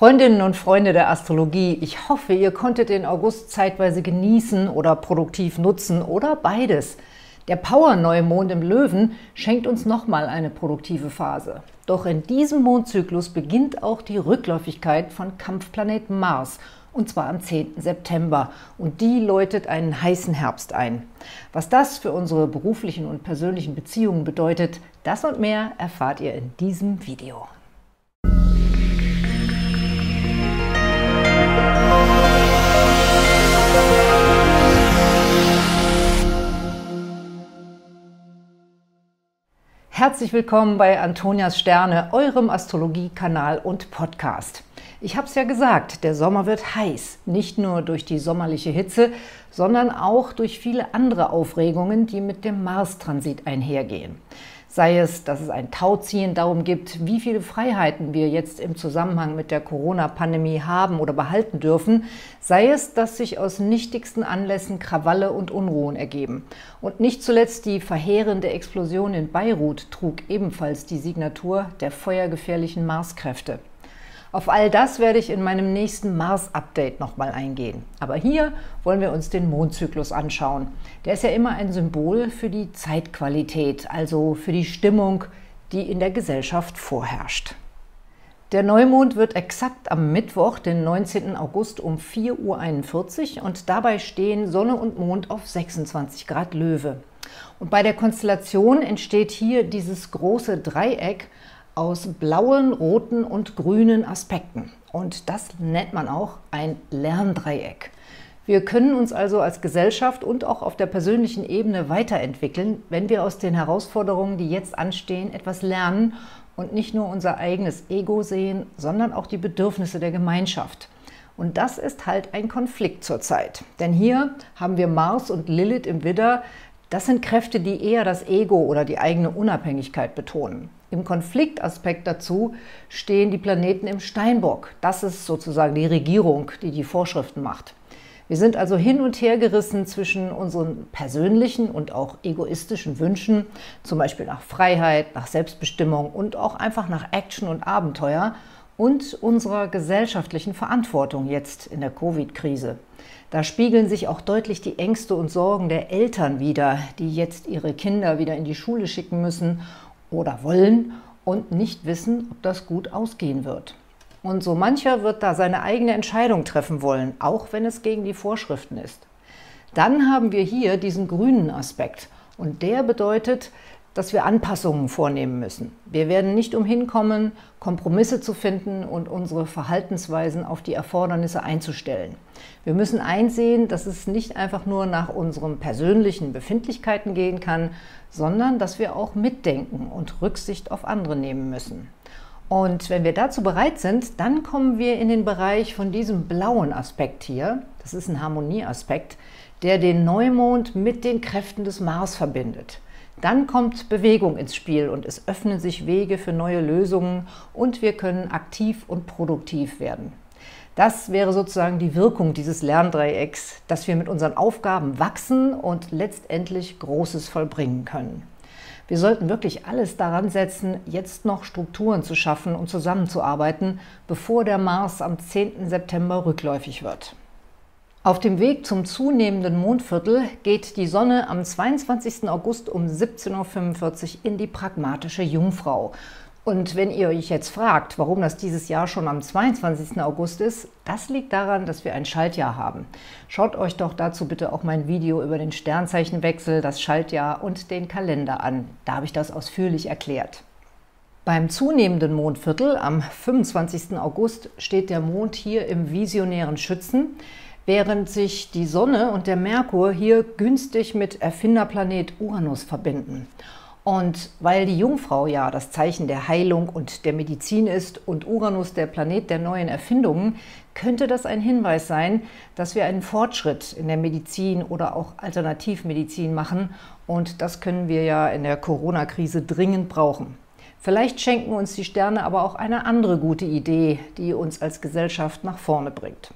Freundinnen und Freunde der Astrologie, ich hoffe, ihr konntet den August zeitweise genießen oder produktiv nutzen oder beides. Der Power-Neumond im Löwen schenkt uns nochmal eine produktive Phase. Doch in diesem Mondzyklus beginnt auch die Rückläufigkeit von Kampfplanet Mars und zwar am 10. September. Und die läutet einen heißen Herbst ein. Was das für unsere beruflichen und persönlichen Beziehungen bedeutet, das und mehr erfahrt ihr in diesem Video. Herzlich willkommen bei Antonias Sterne, eurem Astrologie-Kanal und Podcast. Ich habe es ja gesagt, der Sommer wird heiß, nicht nur durch die sommerliche Hitze, sondern auch durch viele andere Aufregungen, die mit dem Mars-Transit einhergehen. Sei es, dass es ein Tauziehen darum gibt, wie viele Freiheiten wir jetzt im Zusammenhang mit der Corona-Pandemie haben oder behalten dürfen, sei es, dass sich aus nichtigsten Anlässen Krawalle und Unruhen ergeben. Und nicht zuletzt die verheerende Explosion in Beirut trug ebenfalls die Signatur der feuergefährlichen Marskräfte. Auf all das werde ich in meinem nächsten Mars-Update nochmal eingehen. Aber hier wollen wir uns den Mondzyklus anschauen. Der ist ja immer ein Symbol für die Zeitqualität, also für die Stimmung, die in der Gesellschaft vorherrscht. Der Neumond wird exakt am Mittwoch, den 19. August um 4.41 Uhr und dabei stehen Sonne und Mond auf 26 Grad Löwe. Und bei der Konstellation entsteht hier dieses große Dreieck, aus blauen, roten und grünen Aspekten. Und das nennt man auch ein Lerndreieck. Wir können uns also als Gesellschaft und auch auf der persönlichen Ebene weiterentwickeln, wenn wir aus den Herausforderungen, die jetzt anstehen, etwas lernen und nicht nur unser eigenes Ego sehen, sondern auch die Bedürfnisse der Gemeinschaft. Und das ist halt ein Konflikt zurzeit. Denn hier haben wir Mars und Lilith im Widder. Das sind Kräfte, die eher das Ego oder die eigene Unabhängigkeit betonen. Im Konfliktaspekt dazu stehen die Planeten im Steinbock. Das ist sozusagen die Regierung, die die Vorschriften macht. Wir sind also hin und her gerissen zwischen unseren persönlichen und auch egoistischen Wünschen, zum Beispiel nach Freiheit, nach Selbstbestimmung und auch einfach nach Action und Abenteuer und unserer gesellschaftlichen Verantwortung jetzt in der Covid-Krise. Da spiegeln sich auch deutlich die Ängste und Sorgen der Eltern wider, die jetzt ihre Kinder wieder in die Schule schicken müssen oder wollen und nicht wissen, ob das gut ausgehen wird. Und so mancher wird da seine eigene Entscheidung treffen wollen, auch wenn es gegen die Vorschriften ist. Dann haben wir hier diesen grünen Aspekt und der bedeutet, dass wir Anpassungen vornehmen müssen. Wir werden nicht umhin kommen, Kompromisse zu finden und unsere Verhaltensweisen auf die Erfordernisse einzustellen. Wir müssen einsehen, dass es nicht einfach nur nach unseren persönlichen Befindlichkeiten gehen kann, sondern dass wir auch mitdenken und Rücksicht auf andere nehmen müssen. Und wenn wir dazu bereit sind, dann kommen wir in den Bereich von diesem blauen Aspekt hier. Das ist ein Harmonieaspekt, der den Neumond mit den Kräften des Mars verbindet. Dann kommt Bewegung ins Spiel und es öffnen sich Wege für neue Lösungen und wir können aktiv und produktiv werden. Das wäre sozusagen die Wirkung dieses Lerndreiecks, dass wir mit unseren Aufgaben wachsen und letztendlich Großes vollbringen können. Wir sollten wirklich alles daran setzen, jetzt noch Strukturen zu schaffen und zusammenzuarbeiten, bevor der Mars am 10. September rückläufig wird. Auf dem Weg zum zunehmenden Mondviertel geht die Sonne am 22. August um 17.45 Uhr in die pragmatische Jungfrau. Und wenn ihr euch jetzt fragt, warum das dieses Jahr schon am 22. August ist, das liegt daran, dass wir ein Schaltjahr haben. Schaut euch doch dazu bitte auch mein Video über den Sternzeichenwechsel, das Schaltjahr und den Kalender an. Da habe ich das ausführlich erklärt. Beim zunehmenden Mondviertel am 25. August steht der Mond hier im visionären Schützen während sich die Sonne und der Merkur hier günstig mit Erfinderplanet Uranus verbinden. Und weil die Jungfrau ja das Zeichen der Heilung und der Medizin ist und Uranus der Planet der neuen Erfindungen, könnte das ein Hinweis sein, dass wir einen Fortschritt in der Medizin oder auch Alternativmedizin machen. Und das können wir ja in der Corona-Krise dringend brauchen. Vielleicht schenken uns die Sterne aber auch eine andere gute Idee, die uns als Gesellschaft nach vorne bringt.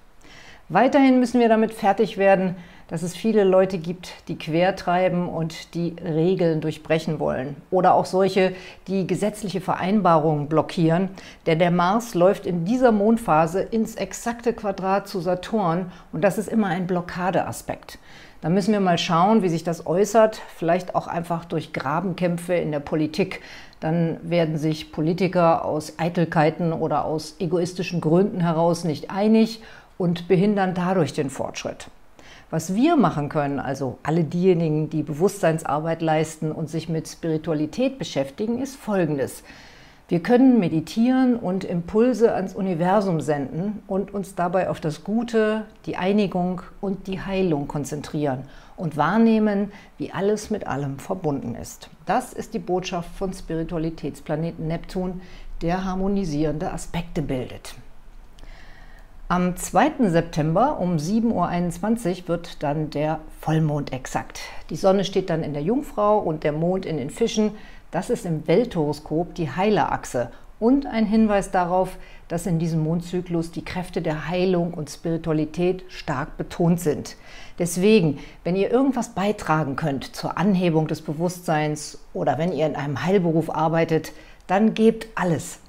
Weiterhin müssen wir damit fertig werden, dass es viele Leute gibt, die quertreiben und die Regeln durchbrechen wollen. Oder auch solche, die gesetzliche Vereinbarungen blockieren. Denn der Mars läuft in dieser Mondphase ins exakte Quadrat zu Saturn und das ist immer ein Blockadeaspekt. Da müssen wir mal schauen, wie sich das äußert. Vielleicht auch einfach durch Grabenkämpfe in der Politik. Dann werden sich Politiker aus Eitelkeiten oder aus egoistischen Gründen heraus nicht einig und behindern dadurch den Fortschritt. Was wir machen können, also alle diejenigen, die Bewusstseinsarbeit leisten und sich mit Spiritualität beschäftigen, ist Folgendes. Wir können meditieren und Impulse ans Universum senden und uns dabei auf das Gute, die Einigung und die Heilung konzentrieren und wahrnehmen, wie alles mit allem verbunden ist. Das ist die Botschaft von Spiritualitätsplaneten Neptun, der harmonisierende Aspekte bildet. Am 2. September um 7.21 Uhr wird dann der Vollmond exakt. Die Sonne steht dann in der Jungfrau und der Mond in den Fischen. Das ist im Welthoroskop die Heilerachse und ein Hinweis darauf, dass in diesem Mondzyklus die Kräfte der Heilung und Spiritualität stark betont sind. Deswegen, wenn ihr irgendwas beitragen könnt zur Anhebung des Bewusstseins oder wenn ihr in einem Heilberuf arbeitet, dann gebt alles.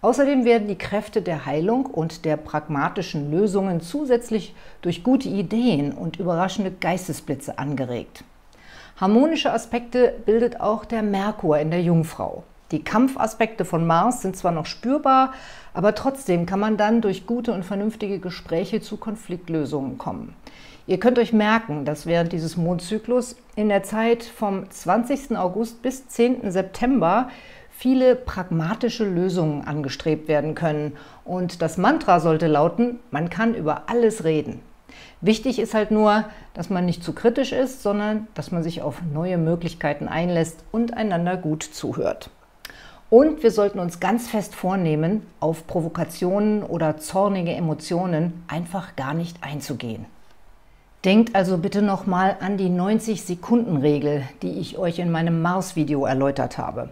Außerdem werden die Kräfte der Heilung und der pragmatischen Lösungen zusätzlich durch gute Ideen und überraschende Geistesblitze angeregt. Harmonische Aspekte bildet auch der Merkur in der Jungfrau. Die Kampfaspekte von Mars sind zwar noch spürbar, aber trotzdem kann man dann durch gute und vernünftige Gespräche zu Konfliktlösungen kommen. Ihr könnt euch merken, dass während dieses Mondzyklus in der Zeit vom 20. August bis 10. September viele pragmatische Lösungen angestrebt werden können. Und das Mantra sollte lauten, man kann über alles reden. Wichtig ist halt nur, dass man nicht zu kritisch ist, sondern dass man sich auf neue Möglichkeiten einlässt und einander gut zuhört. Und wir sollten uns ganz fest vornehmen, auf Provokationen oder zornige Emotionen einfach gar nicht einzugehen. Denkt also bitte nochmal an die 90-Sekunden-Regel, die ich euch in meinem Mars-Video erläutert habe.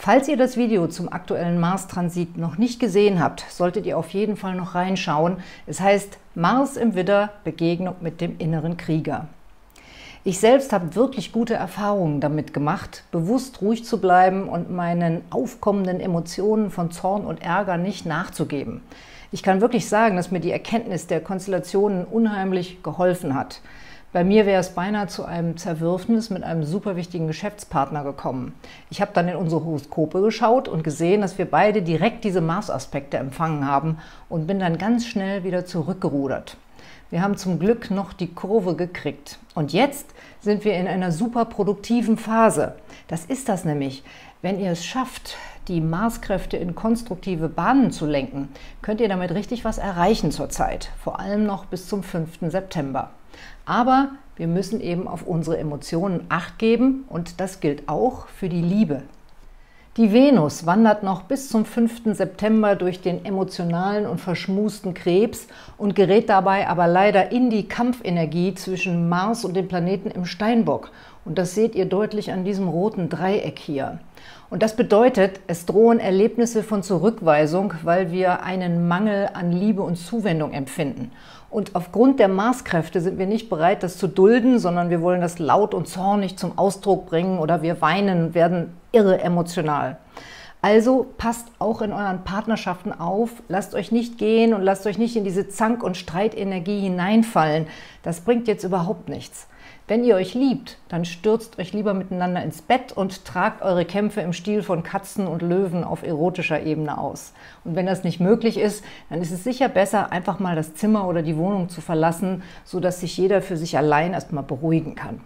Falls ihr das Video zum aktuellen Mars-Transit noch nicht gesehen habt, solltet ihr auf jeden Fall noch reinschauen. Es heißt Mars im Widder, Begegnung mit dem inneren Krieger. Ich selbst habe wirklich gute Erfahrungen damit gemacht, bewusst ruhig zu bleiben und meinen aufkommenden Emotionen von Zorn und Ärger nicht nachzugeben. Ich kann wirklich sagen, dass mir die Erkenntnis der Konstellationen unheimlich geholfen hat. Bei mir wäre es beinahe zu einem Zerwürfnis mit einem super wichtigen Geschäftspartner gekommen. Ich habe dann in unsere Horoskope geschaut und gesehen, dass wir beide direkt diese Mars-Aspekte empfangen haben und bin dann ganz schnell wieder zurückgerudert. Wir haben zum Glück noch die Kurve gekriegt. Und jetzt sind wir in einer super produktiven Phase. Das ist das nämlich. Wenn ihr es schafft, die Marskräfte in konstruktive Bahnen zu lenken, könnt ihr damit richtig was erreichen zurzeit. Vor allem noch bis zum 5. September. Aber wir müssen eben auf unsere Emotionen acht geben und das gilt auch für die Liebe. Die Venus wandert noch bis zum 5. September durch den emotionalen und verschmusten Krebs und gerät dabei aber leider in die Kampfenergie zwischen Mars und dem Planeten im Steinbock. Und das seht ihr deutlich an diesem roten Dreieck hier. Und das bedeutet, es drohen Erlebnisse von Zurückweisung, weil wir einen Mangel an Liebe und Zuwendung empfinden. Und aufgrund der Maßkräfte sind wir nicht bereit, das zu dulden, sondern wir wollen das laut und zornig zum Ausdruck bringen oder wir weinen, werden irre emotional. Also passt auch in euren Partnerschaften auf, lasst euch nicht gehen und lasst euch nicht in diese Zank- und Streitenergie hineinfallen. Das bringt jetzt überhaupt nichts. Wenn ihr euch liebt, dann stürzt euch lieber miteinander ins Bett und tragt eure Kämpfe im Stil von Katzen und Löwen auf erotischer Ebene aus. Und wenn das nicht möglich ist, dann ist es sicher besser, einfach mal das Zimmer oder die Wohnung zu verlassen, sodass sich jeder für sich allein erstmal beruhigen kann.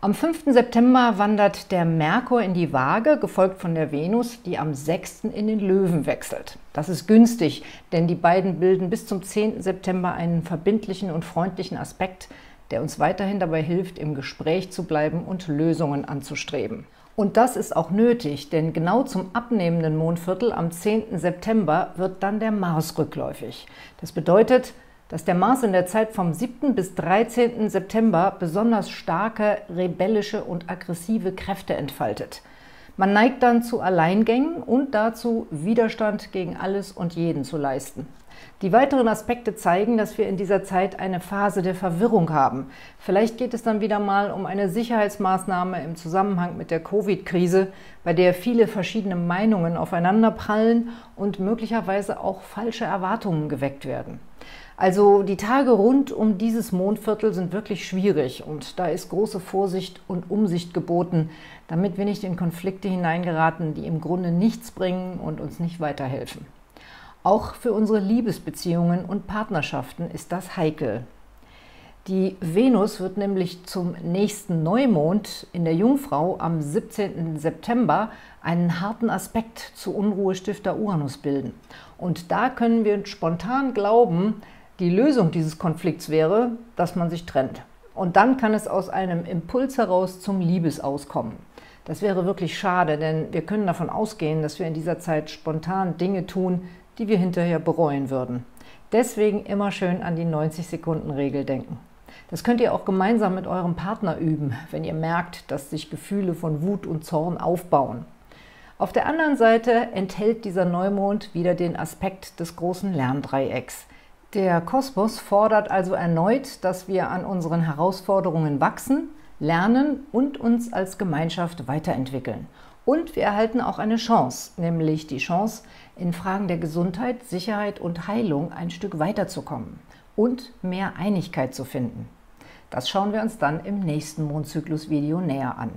Am 5. September wandert der Merkur in die Waage, gefolgt von der Venus, die am 6. in den Löwen wechselt. Das ist günstig, denn die beiden bilden bis zum 10. September einen verbindlichen und freundlichen Aspekt, der uns weiterhin dabei hilft, im Gespräch zu bleiben und Lösungen anzustreben. Und das ist auch nötig, denn genau zum abnehmenden Mondviertel am 10. September wird dann der Mars rückläufig. Das bedeutet, dass der Mars in der Zeit vom 7. bis 13. September besonders starke, rebellische und aggressive Kräfte entfaltet. Man neigt dann zu Alleingängen und dazu, Widerstand gegen alles und jeden zu leisten. Die weiteren Aspekte zeigen, dass wir in dieser Zeit eine Phase der Verwirrung haben. Vielleicht geht es dann wieder mal um eine Sicherheitsmaßnahme im Zusammenhang mit der Covid-Krise, bei der viele verschiedene Meinungen aufeinanderprallen und möglicherweise auch falsche Erwartungen geweckt werden. Also die Tage rund um dieses Mondviertel sind wirklich schwierig und da ist große Vorsicht und Umsicht geboten, damit wir nicht in Konflikte hineingeraten, die im Grunde nichts bringen und uns nicht weiterhelfen. Auch für unsere Liebesbeziehungen und Partnerschaften ist das heikel. Die Venus wird nämlich zum nächsten Neumond in der Jungfrau am 17. September einen harten Aspekt zu Unruhestifter Uranus bilden. Und da können wir spontan glauben, die Lösung dieses Konflikts wäre, dass man sich trennt. Und dann kann es aus einem Impuls heraus zum Liebesaus kommen. Das wäre wirklich schade, denn wir können davon ausgehen, dass wir in dieser Zeit spontan Dinge tun, die wir hinterher bereuen würden. Deswegen immer schön an die 90-Sekunden-Regel denken. Das könnt ihr auch gemeinsam mit eurem Partner üben, wenn ihr merkt, dass sich Gefühle von Wut und Zorn aufbauen. Auf der anderen Seite enthält dieser Neumond wieder den Aspekt des großen Lerndreiecks – der Kosmos fordert also erneut, dass wir an unseren Herausforderungen wachsen, lernen und uns als Gemeinschaft weiterentwickeln. Und wir erhalten auch eine Chance, nämlich die Chance, in Fragen der Gesundheit, Sicherheit und Heilung ein Stück weiterzukommen und mehr Einigkeit zu finden. Das schauen wir uns dann im nächsten Mondzyklus-Video näher an.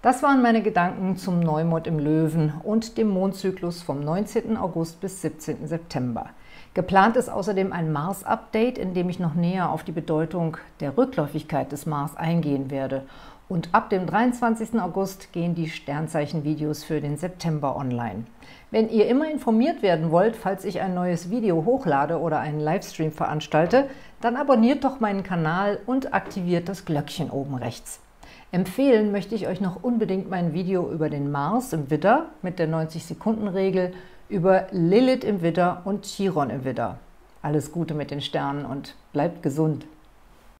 Das waren meine Gedanken zum Neumond im Löwen und dem Mondzyklus vom 19. August bis 17. September. Geplant ist außerdem ein Mars-Update, in dem ich noch näher auf die Bedeutung der Rückläufigkeit des Mars eingehen werde. Und ab dem 23. August gehen die Sternzeichen-Videos für den September online. Wenn ihr immer informiert werden wollt, falls ich ein neues Video hochlade oder einen Livestream veranstalte, dann abonniert doch meinen Kanal und aktiviert das Glöckchen oben rechts. Empfehlen möchte ich euch noch unbedingt mein Video über den Mars im Widder mit der 90-Sekunden-Regel über Lilith im Widder und Chiron im Widder. Alles Gute mit den Sternen und bleibt gesund!